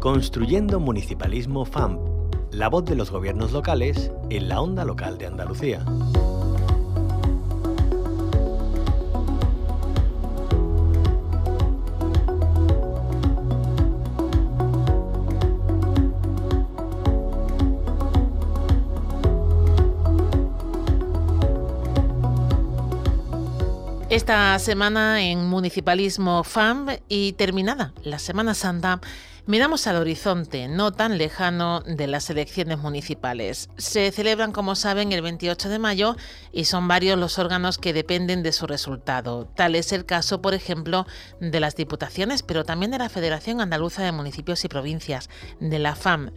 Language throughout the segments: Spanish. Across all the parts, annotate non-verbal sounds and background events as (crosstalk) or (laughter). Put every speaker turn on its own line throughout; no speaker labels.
Construyendo Municipalismo FAMP, la voz de los gobiernos locales en la onda local de Andalucía.
Esta semana en Municipalismo FAM y terminada la Semana Santa, Miramos al horizonte no tan lejano de las elecciones municipales. Se celebran, como saben, el 28 de mayo y son varios los órganos que dependen de su resultado. Tal es el caso, por ejemplo, de las diputaciones, pero también de la Federación Andaluza de Municipios y Provincias, de la FAM.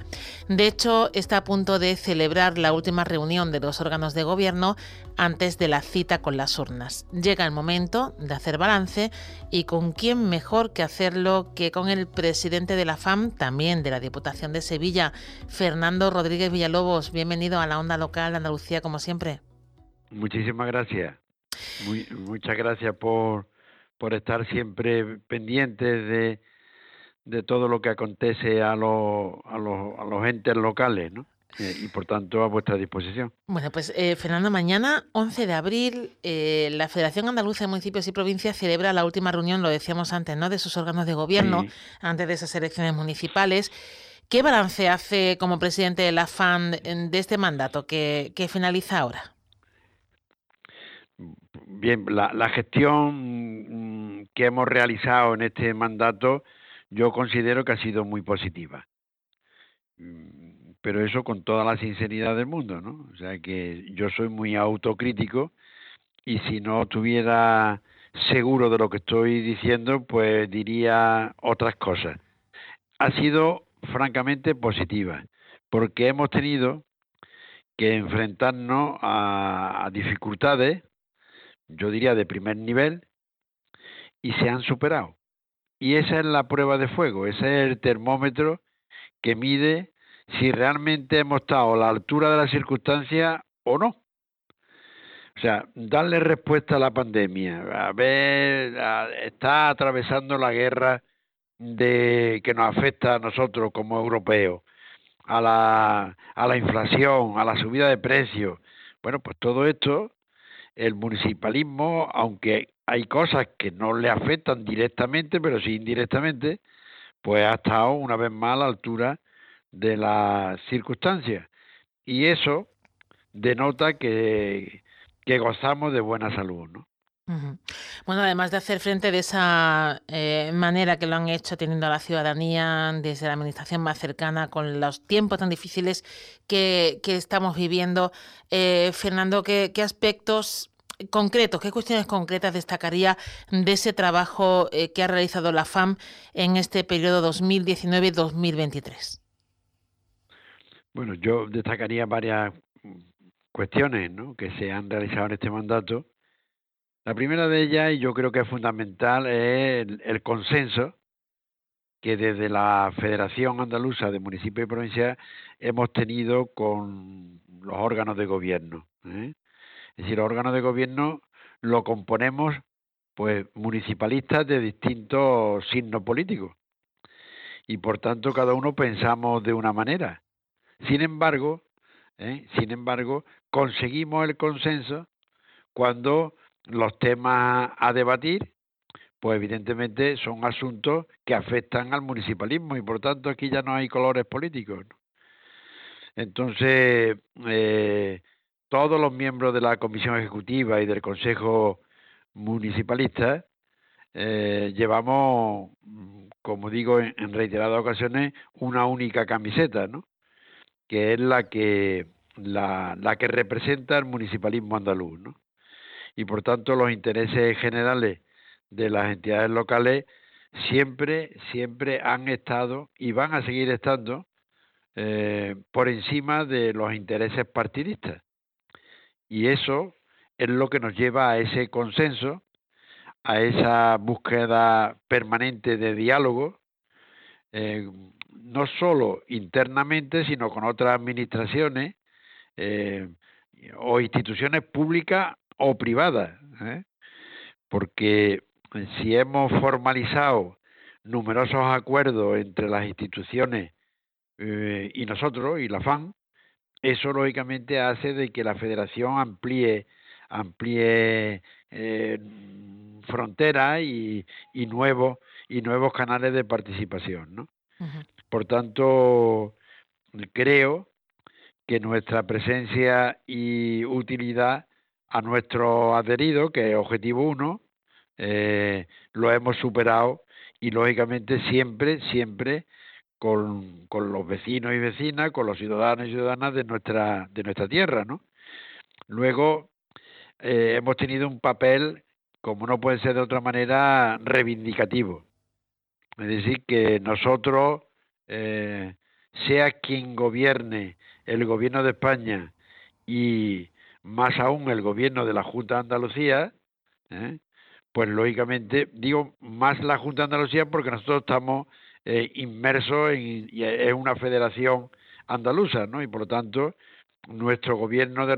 De hecho, está a punto de celebrar la última reunión de los órganos de gobierno antes de la cita con las urnas. Llega el momento de hacer balance y con quién mejor que hacerlo que con el presidente de la También de la Diputación de Sevilla, Fernando Rodríguez Villalobos. Bienvenido a la onda local de Andalucía, como siempre.
Muchísimas gracias. muchas gracias por, por estar siempre pendientes de, de todo lo que acontece a los, a los, a los entes locales, ¿no? Eh, y por tanto a vuestra disposición.
Bueno, pues eh, Fernando, mañana 11 de abril eh, la Federación Andaluza de Municipios y Provincias celebra la última reunión, lo decíamos antes, ¿no? de sus órganos de gobierno antes de esas elecciones municipales. ¿Qué balance hace como presidente de la FAN de este mandato que, que finaliza ahora?
Bien, la, la gestión mm, que hemos realizado en este mandato yo considero que ha sido muy positiva mm, pero eso con toda la sinceridad del mundo, ¿no? O sea que yo soy muy autocrítico y si no estuviera seguro de lo que estoy diciendo, pues diría otras cosas. Ha sido francamente positiva, porque hemos tenido que enfrentarnos a, a dificultades, yo diría de primer nivel, y se han superado. Y esa es la prueba de fuego, ese es el termómetro que mide si realmente hemos estado a la altura de las circunstancias o no. O sea, darle respuesta a la pandemia, a ver, está atravesando la guerra de que nos afecta a nosotros como europeos, a la, a la inflación, a la subida de precios. Bueno, pues todo esto, el municipalismo, aunque hay cosas que no le afectan directamente, pero sí indirectamente, pues ha estado una vez más a la altura de las circunstancias. Y eso denota que, que gozamos de buena salud, ¿no?
Bueno, además de hacer frente de esa eh, manera que lo han hecho, teniendo a la ciudadanía desde la administración más cercana, con los tiempos tan difíciles que, estamos viviendo, eh, Fernando, ¿qué, aspectos concretos, qué cuestiones concretas destacaría de ese trabajo eh, que ha realizado la FAM en este periodo 2019-2023?
Bueno, yo destacaría varias cuestiones que se han realizado en este mandato la primera de ellas, y yo creo que es fundamental, es el, consenso que desde la Federación Andaluza de Municipios y Provincias hemos tenido con los órganos de gobierno. ¿eh? Es decir, los órganos de gobierno lo componemos pues municipalistas de distintos signos políticos y por tanto cada uno pensamos de una manera. Sin embargo, ¿eh? sin embargo, conseguimos el consenso cuando los temas a debatir, pues evidentemente son asuntos que afectan al municipalismo y por tanto aquí ya no hay colores políticos. Entonces, eh, todos los miembros de la Comisión Ejecutiva y del Consejo Municipalista eh, llevamos, como digo en, reiteradas ocasiones, una única camiseta, ¿no? Que es la que la, la que representa el municipalismo andaluz, ¿no? y por tanto los intereses generales de las entidades locales siempre, siempre han estado y van a seguir estando eh, por encima de los intereses partidistas. Y eso es lo que nos lleva a ese consenso, a esa búsqueda permanente de diálogo, eh, no solo internamente, sino con otras administraciones eh, o instituciones públicas o privada, ¿eh? porque si hemos formalizado numerosos acuerdos entre las instituciones eh, y nosotros y la FAN, eso lógicamente hace de que la federación amplíe amplíe eh, fronteras y, y nuevos y nuevos canales de participación, ¿no? Por tanto, creo que nuestra presencia y utilidad a nuestro adherido, que es Objetivo 1, eh, lo hemos superado y lógicamente siempre, siempre con, con, los vecinos y vecinas, con los ciudadanos y ciudadanas de nuestra, de nuestra tierra, ¿no? Luego eh, hemos tenido un papel, como no puede ser de otra manera, reivindicativo. Es decir, que nosotros, eh, sea quien gobierne el gobierno de España y más aún el gobierno de la Junta de Andalucía, ¿eh? pues lógicamente digo más la Junta de Andalucía porque nosotros estamos eh, inmersos en, una federación andaluza, ¿no? Y por lo tanto nuestro gobierno de,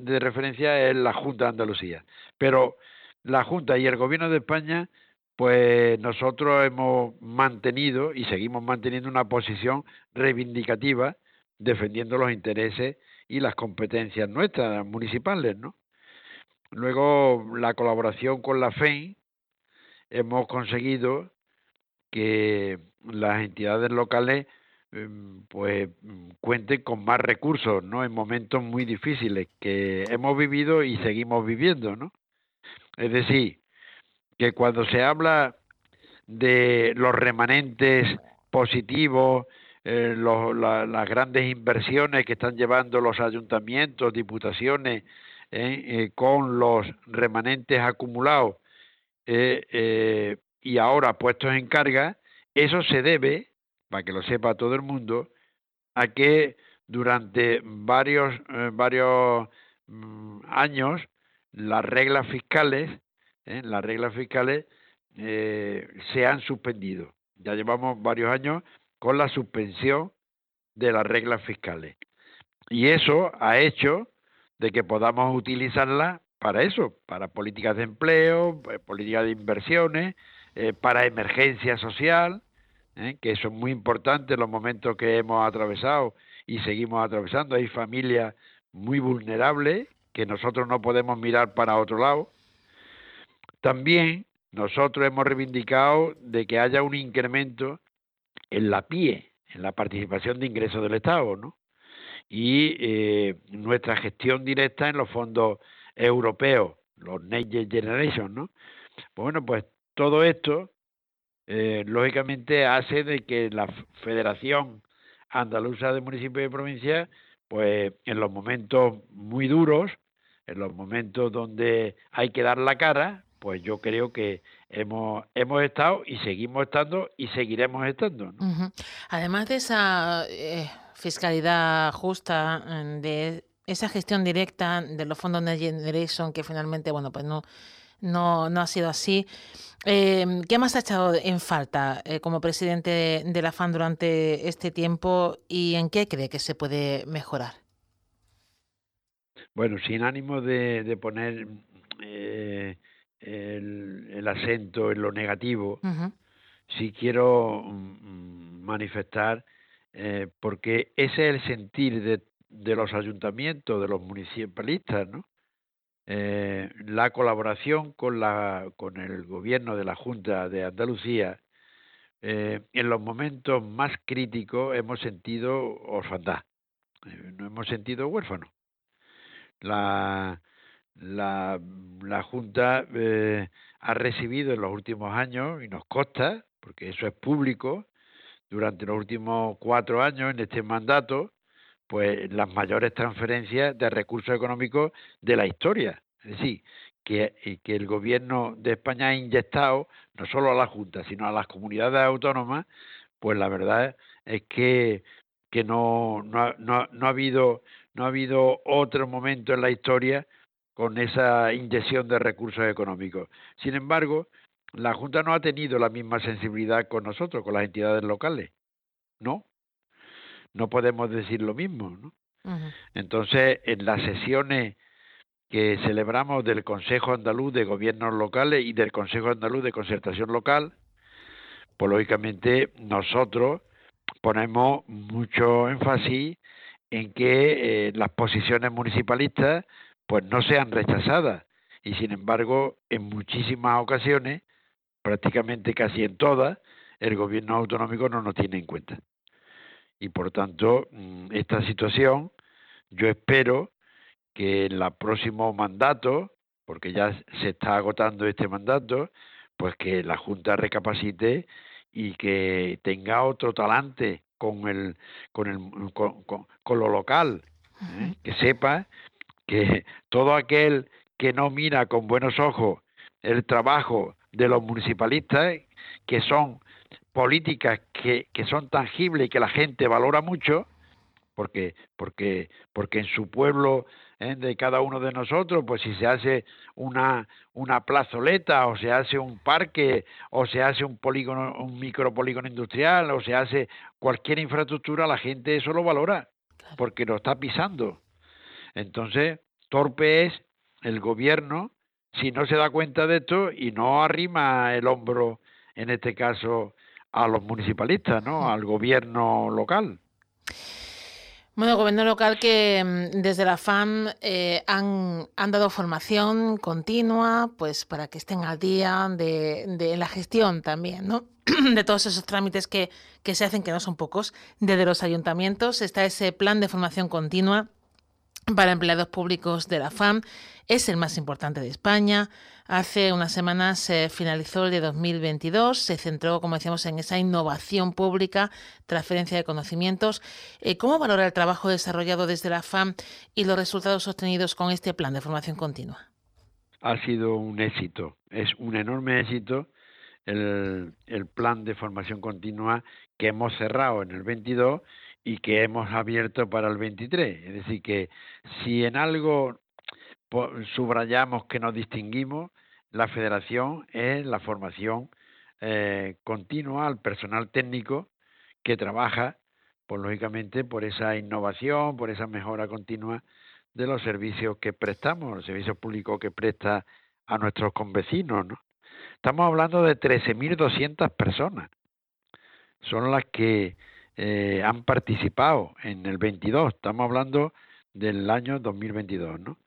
de referencia es la Junta de Andalucía. Pero la Junta y el gobierno de España, pues nosotros hemos mantenido y seguimos manteniendo una posición reivindicativa defendiendo los intereses y las competencias nuestras municipales, ¿no? Luego, la colaboración con la FEI, hemos conseguido que las entidades locales em, pues cuenten con más recursos, ¿no? En momentos muy difíciles que hemos vivido y seguimos viviendo, ¿no? Es decir, que cuando se habla de los remanentes positivos eh, las grandes inversiones que están llevando los ayuntamientos, diputaciones, eh, eh, con los remanentes acumulados y ahora puestos en carga, eso se debe, para que lo sepa todo el mundo, a que durante varios, varios mm, años las reglas fiscales, las reglas fiscales se han suspendido. Ya llevamos varios años con la suspensión de las reglas fiscales. Y eso ha hecho de que podamos utilizarlas para eso, para políticas de empleo, pues, políticas de inversiones, eh, para emergencia social, ¿eh? que eso es muy importante en los momentos que hemos atravesado y seguimos atravesando. Hay familias muy vulnerables que nosotros no podemos mirar para otro lado. También nosotros hemos reivindicado de que haya un incremento en la PIE, en la participación de ingresos del Estado, ¿no? Y eh, nuestra gestión directa en los fondos europeos los Next Generation, ¿no? Bueno, pues todo esto, eh, lógicamente, hace de que la Federación Andaluza de Municipios y Provincias, pues en los momentos muy duros, en los momentos donde hay que dar la cara, pues yo creo que hemos, hemos estado y seguimos estando y seguiremos estando.
Además de esa eh, fiscalidad justa, de esa gestión directa de los fondos Next Generation, que finalmente, bueno, pues no, no, no ha sido así. Eh, ¿Qué más ha echado en falta eh, como presidente de, la FAN durante este tiempo y en qué cree que se puede mejorar?
Bueno, sin ánimo de, poner eh, el, acento en lo negativo, sí quiero mm, manifestar, porque ese es el sentir de, de los ayuntamientos, de los municipalistas, ¿no? Eh, la colaboración con, la, con el gobierno de la Junta de Andalucía, eh, en los momentos más críticos hemos sentido orfandad, eh, no hemos sentido huérfano. La, la, la Junta ha recibido en los últimos años, y nos consta, porque eso es público, durante los últimos cuatro años en este mandato, pues las mayores transferencias de recursos económicos de la historia. Es decir, que, que el gobierno de España ha inyectado no solo a la Junta, sino a las comunidades autónomas, pues la verdad es que, que no, no, no, no ha habido no ha habido otro momento en la historia con esa inyección de recursos económicos. Sin embargo, la Junta no ha tenido la misma sensibilidad con nosotros, con las entidades locales. No, no podemos decir lo mismo. ¿no? Entonces, en las sesiones que celebramos del Consejo Andaluz de Gobiernos Locales y del Consejo Andaluz de Concertación Local, pues lógicamente nosotros ponemos mucho énfasis en que eh, las posiciones municipalistas pues no sean rechazadas y sin embargo en muchísimas ocasiones, prácticamente casi en todas, el gobierno autonómico no nos tiene en cuenta. Y por tanto mm, esta situación yo espero que en el próximo mandato, porque ya se está agotando este mandato, pues que la Junta recapacite y que tenga otro talante con el con el con, lo local, ¿eh? que sepa que todo aquel que no mira con buenos ojos el trabajo de los municipalistas, que son políticas que, que son tangibles y que la gente valora mucho, porque, porque, porque en su pueblo ¿eh? de cada uno de nosotros, pues si se hace una, una plazoleta o se hace un parque o se hace un polígono, un micropolígono industrial o se hace cualquier infraestructura, la gente eso lo valora porque lo está pisando. Entonces, torpe es el gobierno si no se da cuenta de esto y no arrima el hombro, en este caso, a los municipalistas, ¿no? Al gobierno local.
Bueno, gobierno local que mm, desde la FAM eh, han, han, dado formación continua, pues para que estén al día de, de la gestión también, ¿no? (clears throat) de todos esos trámites que, que se hacen, que no son pocos, desde los ayuntamientos. Está ese plan de formación continua para empleados públicos de la FAM. Es el más importante de España. Hace unas semanas se finalizó el de 2022. Se centró, como decíamos, en esa innovación pública, transferencia de conocimientos. Eh, ¿Cómo valora el trabajo desarrollado desde la FAM y los resultados obtenidos con este plan de formación continua?
Ha sido un éxito, es un enorme éxito el, el plan de formación continua que hemos cerrado en el 22 y que hemos abierto para el 23. Es decir, que si en algo subrayamos que nos distinguimos, la federación es la formación eh, continua al personal técnico que trabaja, pues lógicamente, por esa innovación, por esa mejora continua de los servicios que prestamos, los servicios públicos que presta a nuestros convecinos. ¿no? Estamos hablando de 13.200 personas. Son las que eh, han participado en el 22, estamos hablando del año 2022, ¿no?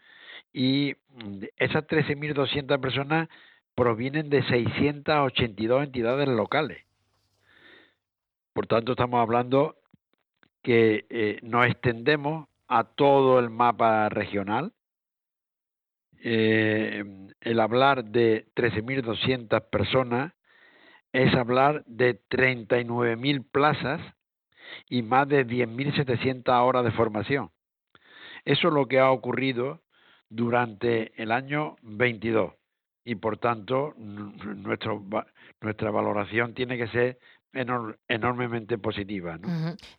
Y mm, esas 13.200 personas provienen de 682 entidades locales. Por tanto, estamos hablando que eh, nos extendemos a todo el mapa regional. eh, el hablar de 13.200 personas es hablar de 39.000 plazas y más de 10.700 horas de formación. Eso es lo que ha ocurrido durante el año 22 y por tanto nuestro, nuestra valoración tiene que ser enormemente positiva.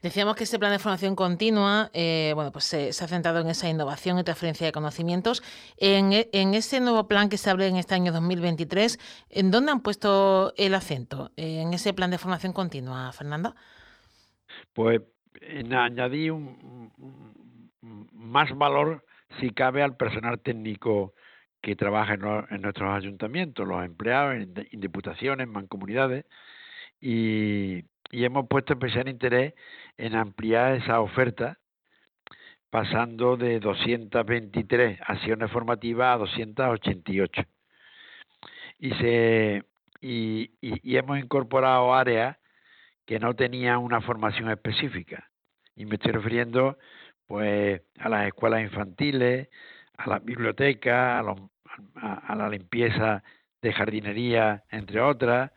Decíamos que este plan de formación continua eh, bueno, pues se, ha centrado en esa innovación y transferencia de conocimientos. En, e, en, ese nuevo plan que se abre en este año 2023, ¿en dónde han puesto el acento en ese plan de formación continua, Fernando?
Pues en añadir un, más valor, si cabe, al personal técnico que trabaja en, nuestros ayuntamientos, los empleados en, en diputaciones, mancomunidades, y, hemos puesto especial interés en ampliar esa oferta pasando de 223 acciones formativas a 288. Y, se, y, y, hemos incorporado áreas que no tenían una formación específica. Y me estoy refiriendo pues a las escuelas infantiles, a las bibliotecas, a la limpieza de jardinería, entre otras,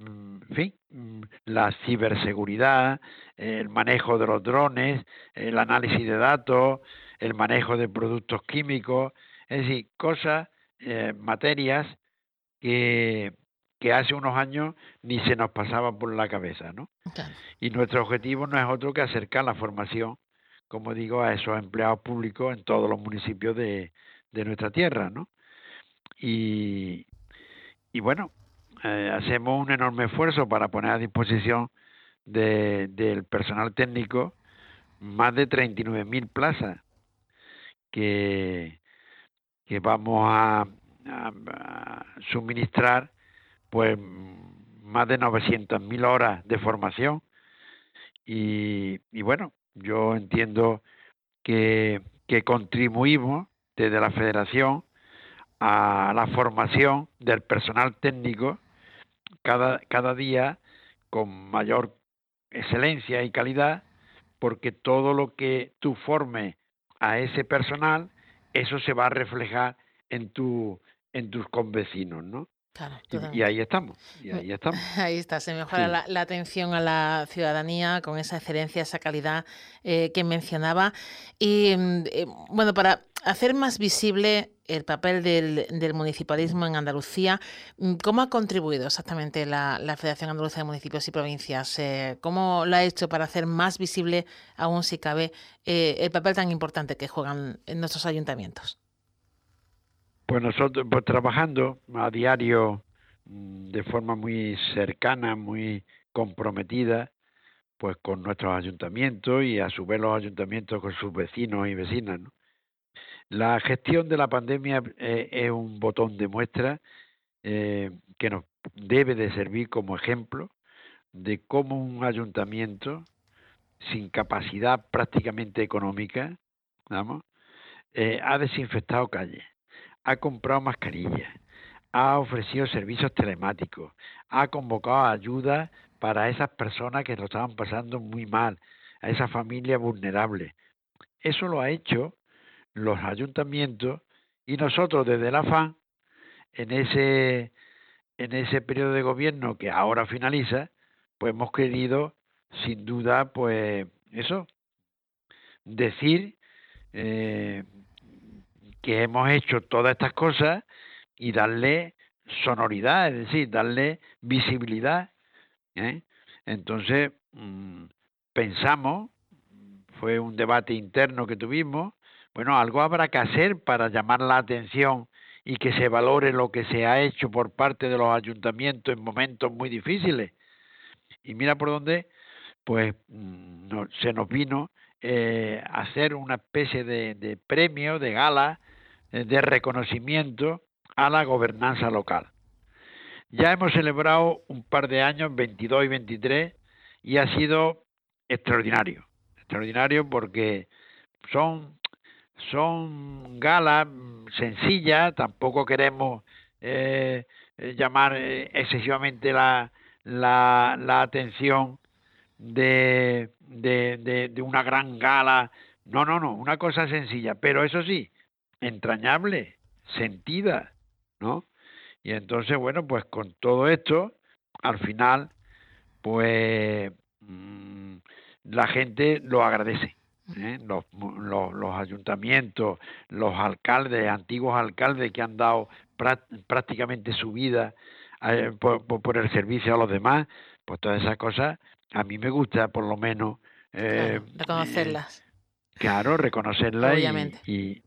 Mm, en fin, mm, la ciberseguridad, el manejo de los drones, el análisis de datos, el manejo de productos químicos, es decir, cosas, eh, materias que, que hace unos años ni se nos pasaba por la cabeza, ¿no? Y nuestro objetivo no es otro que acercar la formación, como digo, a esos empleados públicos en todos los municipios de, de nuestra tierra, ¿no? Y, y bueno, eh, hacemos un enorme esfuerzo para poner a disposición de, del personal técnico más de 39.000 plazas que, que vamos a, suministrar pues más de 900.000 horas de formación y, y bueno yo entiendo que, que contribuimos desde la federación a la formación del personal técnico cada, cada día con mayor excelencia y calidad, porque todo lo que tú formes a ese personal, eso se va a reflejar en tu en tus convecinos, ¿no? Y, ahí estamos, y ahí estamos. (laughs)
Ahí está, se mejora la, atención a la ciudadanía con esa excelencia, esa calidad eh, que mencionaba. Y mm, eh, bueno, para hacer más visible el papel del, municipalismo en Andalucía, mm, ¿cómo ha contribuido exactamente la, Federación Andaluza de Municipios y Provincias? Eh, ¿Cómo lo ha hecho para hacer más visible, aún si cabe, el papel tan importante que juegan en nuestros ayuntamientos?
Pues nosotros, pues trabajando a diario mm, de forma muy cercana, muy comprometida, pues con nuestros ayuntamientos y a su vez los ayuntamientos con sus vecinos y vecinas. La gestión de la pandemia eh, es un botón de muestra eh, que nos debe de servir como ejemplo de cómo un ayuntamiento sin capacidad prácticamente económica, vamos, eh, ha desinfectado calles, ha comprado mascarillas, ha ofrecido servicios telemáticos, ha convocado ayuda para esas personas que lo estaban pasando muy mal, a esas familias vulnerables. Eso lo ha hecho los ayuntamientos y nosotros desde la FAN en ese en ese periodo de gobierno que ahora finaliza, pues hemos querido sin duda pues eso decir eh, que hemos hecho todas estas cosas y darle sonoridad, es decir, darle visibilidad. ¿eh? Entonces, mm, pensamos, fue un debate interno que tuvimos, bueno, algo habrá que hacer para llamar la atención y que se valore lo que se ha hecho por parte de los ayuntamientos en momentos muy difíciles. Y mira por dónde, pues mm, se nos vino eh, hacer una especie de, premio, de gala, de reconocimiento a la gobernanza local. Ya hemos celebrado un par de años, 22 y 23, y ha sido extraordinario. Extraordinario porque son, son galas sencillas, tampoco queremos eh, eh, llamar excesivamente la, la, la atención de, de, de, una gran gala. No, no, no, una cosa sencilla, pero eso sí, entrañable, sentida, ¿no? Y entonces, bueno, pues con todo esto, al final, pues mm, la gente lo agradece. ¿eh? Los, los, ayuntamientos, los alcaldes, antiguos alcaldes que han dado prácticamente su vida eh, por, el servicio a los demás, pues todas esas cosas, a mí me gusta por lo menos...
Eh, reconocerlas.
claro, reconocerlas y, y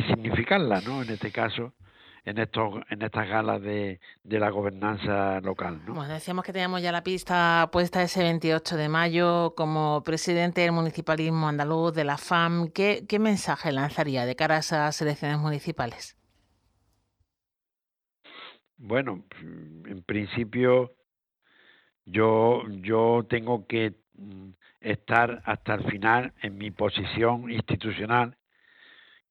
significarlas, ¿no? En este caso en estos en estas galas de, de la gobernanza local. ¿no?
Bueno, decíamos que teníamos ya la pista puesta ese 28 de mayo como presidente del municipalismo andaluz de la FAM. ¿Qué, qué mensaje lanzaría de cara a esas elecciones municipales?
Bueno, en principio yo yo tengo que mm, estar hasta el final en mi posición institucional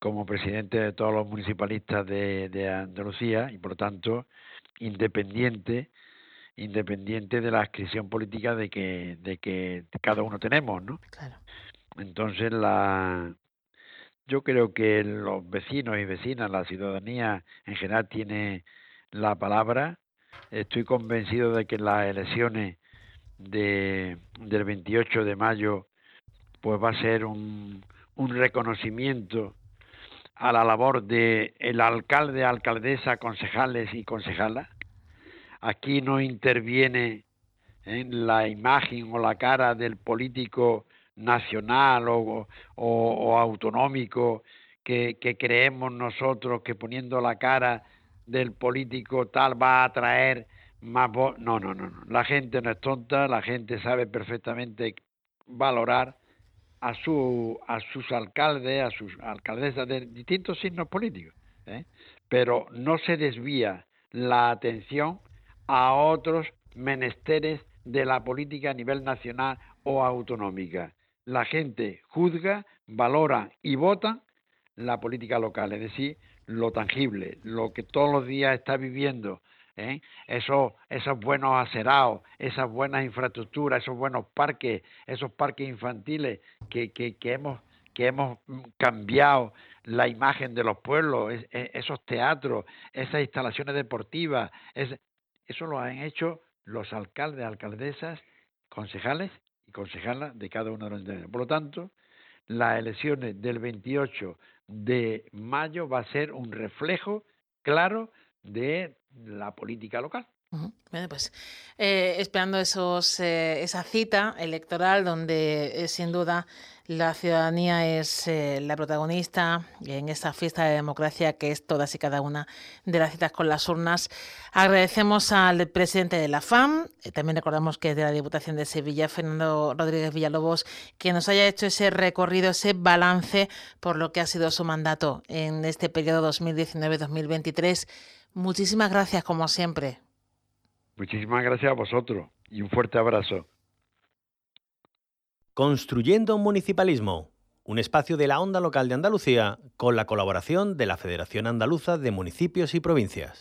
como presidente de todos los municipalistas de, Andalucía y por lo tanto independiente independiente de la adscripción política de que de que cada uno tenemos no claro. entonces la yo creo que los vecinos y vecinas la ciudadanía en general tiene la palabra estoy convencido de que las elecciones de del 28 de mayo pues va a ser un, un reconocimiento a la labor de el alcalde, alcaldesa, concejales y concejalas. Aquí no interviene en la imagen o la cara del político nacional o, o, autonómico que, que, creemos nosotros que poniendo la cara del político tal va a atraer más voz. No, no, no, no. La gente no es tonta, la gente sabe perfectamente valorar a, su, a sus alcaldes, a sus alcaldesas de distintos signos políticos, ¿eh? pero no se desvía la atención a otros menesteres de la política a nivel nacional o autonómica. La gente juzga, valora y vota la política local, es decir, lo tangible, lo que todos los días está viviendo ¿eh? esos, esos buenos acerados, esas buenas infraestructuras, esos buenos parques, esos parques infantiles que, que, hemos que hemos cambiado la imagen de los pueblos, esos teatros, esas instalaciones deportivas, eso lo han hecho los alcaldes, alcaldesas, concejales y concejalas de cada uno de los entidades. Por lo tanto, las elecciones del 28 de mayo va a ser un reflejo claro de la política local.
Bueno, pues eh, esperando esos, eh, esa cita electoral donde eh, sin duda la ciudadanía es la protagonista en esta fiesta de democracia que es todas y cada una de las citas con las urnas. Agradecemos al presidente de la FAM, también recordamos que es de la Diputación de Sevilla, Fernando Rodríguez Villalobos, que nos haya hecho ese recorrido, ese balance por lo que ha sido su mandato en este periodo 2019-2023. Muchísimas gracias, como siempre.
Muchísimas gracias a vosotros y un fuerte abrazo.
Construyendo un municipalismo, un espacio de la onda local de Andalucía con la colaboración de la Federación Andaluza de Municipios y Provincias.